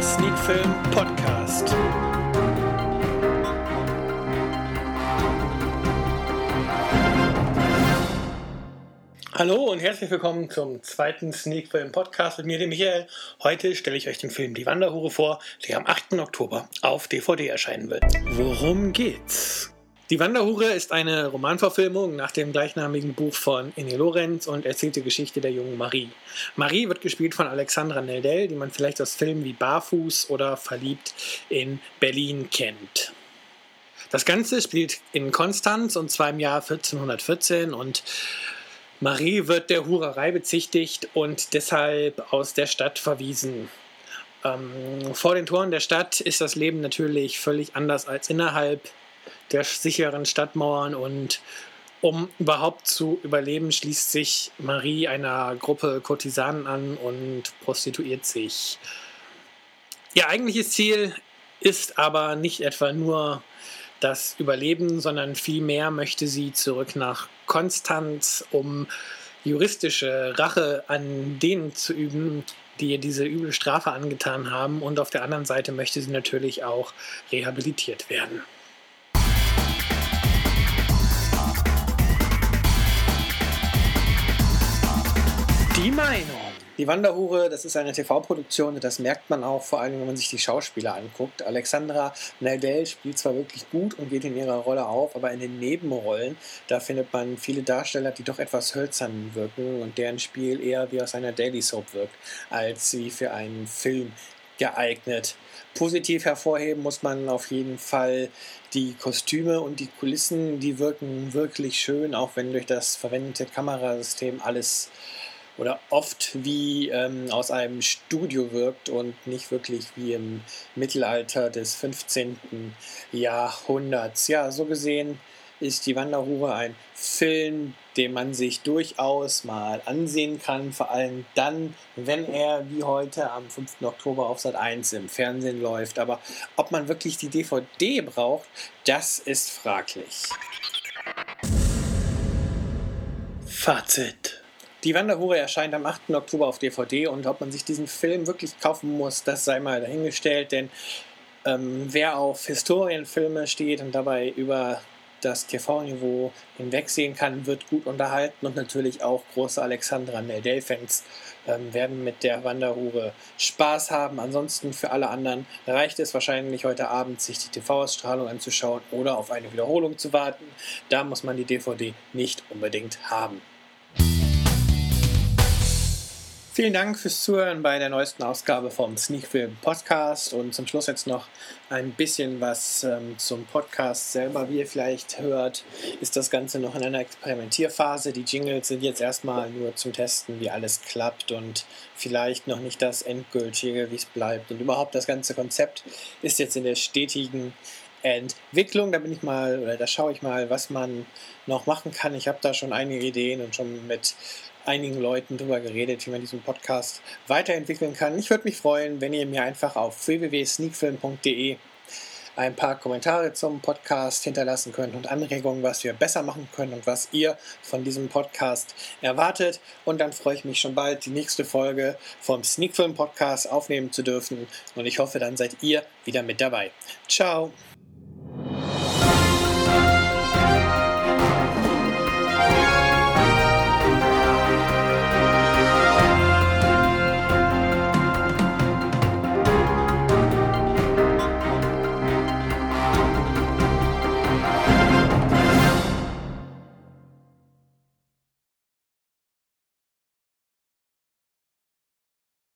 Sneakfilm Podcast. Hallo und herzlich willkommen zum zweiten Sneakfilm Podcast mit mir, dem Michael. Heute stelle ich euch den Film Die Wanderhure vor, der am 8. Oktober auf DVD erscheinen wird. Worum geht's? Die Wanderhure ist eine Romanverfilmung nach dem gleichnamigen Buch von Ine Lorenz und erzählt die Geschichte der jungen Marie. Marie wird gespielt von Alexandra Neldel, die man vielleicht aus Filmen wie Barfuß oder Verliebt in Berlin kennt. Das Ganze spielt in Konstanz und zwar im Jahr 1414 und Marie wird der Hurerei bezichtigt und deshalb aus der Stadt verwiesen. Ähm, vor den Toren der Stadt ist das Leben natürlich völlig anders als innerhalb der sicheren Stadtmauern und um überhaupt zu überleben, schließt sich Marie einer Gruppe Kurtisanen an und prostituiert sich. Ihr eigentliches Ziel ist aber nicht etwa nur das Überleben, sondern vielmehr möchte sie zurück nach Konstanz, um juristische Rache an denen zu üben, die ihr diese üble Strafe angetan haben. Und auf der anderen Seite möchte sie natürlich auch rehabilitiert werden. Die Wanderhure, das ist eine TV-Produktion und das merkt man auch vor allem, wenn man sich die Schauspieler anguckt. Alexandra Naldell spielt zwar wirklich gut und geht in ihrer Rolle auf, aber in den Nebenrollen, da findet man viele Darsteller, die doch etwas hölzern wirken und deren Spiel eher wie aus einer Daily Soap wirkt, als wie für einen Film geeignet. Positiv hervorheben muss man auf jeden Fall die Kostüme und die Kulissen, die wirken wirklich schön, auch wenn durch das verwendete Kamerasystem alles oder oft wie ähm, aus einem Studio wirkt und nicht wirklich wie im Mittelalter des 15. Jahrhunderts. Ja, so gesehen ist die Wanderhure ein Film, den man sich durchaus mal ansehen kann, vor allem dann, wenn er wie heute am 5. Oktober auf Sat 1 im Fernsehen läuft. Aber ob man wirklich die DVD braucht, das ist fraglich. Fazit. Die Wanderhure erscheint am 8. Oktober auf DVD und ob man sich diesen Film wirklich kaufen muss, das sei mal dahingestellt, denn ähm, wer auf Historienfilme steht und dabei über das TV-Niveau hinwegsehen kann, wird gut unterhalten und natürlich auch große Alexandra Neldel-Fans ähm, werden mit der Wanderhure Spaß haben. Ansonsten für alle anderen reicht es wahrscheinlich heute Abend, sich die TV-Ausstrahlung anzuschauen oder auf eine Wiederholung zu warten. Da muss man die DVD nicht unbedingt haben. Vielen Dank fürs Zuhören bei der neuesten Ausgabe vom Sneakfilm Podcast und zum Schluss jetzt noch ein bisschen was ähm, zum Podcast selber. Wie ihr vielleicht hört, ist das Ganze noch in einer Experimentierphase. Die Jingles sind jetzt erstmal nur zum Testen, wie alles klappt und vielleicht noch nicht das Endgültige, wie es bleibt. Und überhaupt das ganze Konzept ist jetzt in der stetigen Entwicklung. Da bin ich mal, oder da schaue ich mal, was man noch machen kann. Ich habe da schon einige Ideen und schon mit einigen Leuten darüber geredet, wie man diesen Podcast weiterentwickeln kann. Ich würde mich freuen, wenn ihr mir einfach auf www.sneakfilm.de ein paar Kommentare zum Podcast hinterlassen könnt und Anregungen, was wir besser machen können und was ihr von diesem Podcast erwartet. Und dann freue ich mich schon bald, die nächste Folge vom Sneakfilm Podcast aufnehmen zu dürfen. Und ich hoffe, dann seid ihr wieder mit dabei. Ciao!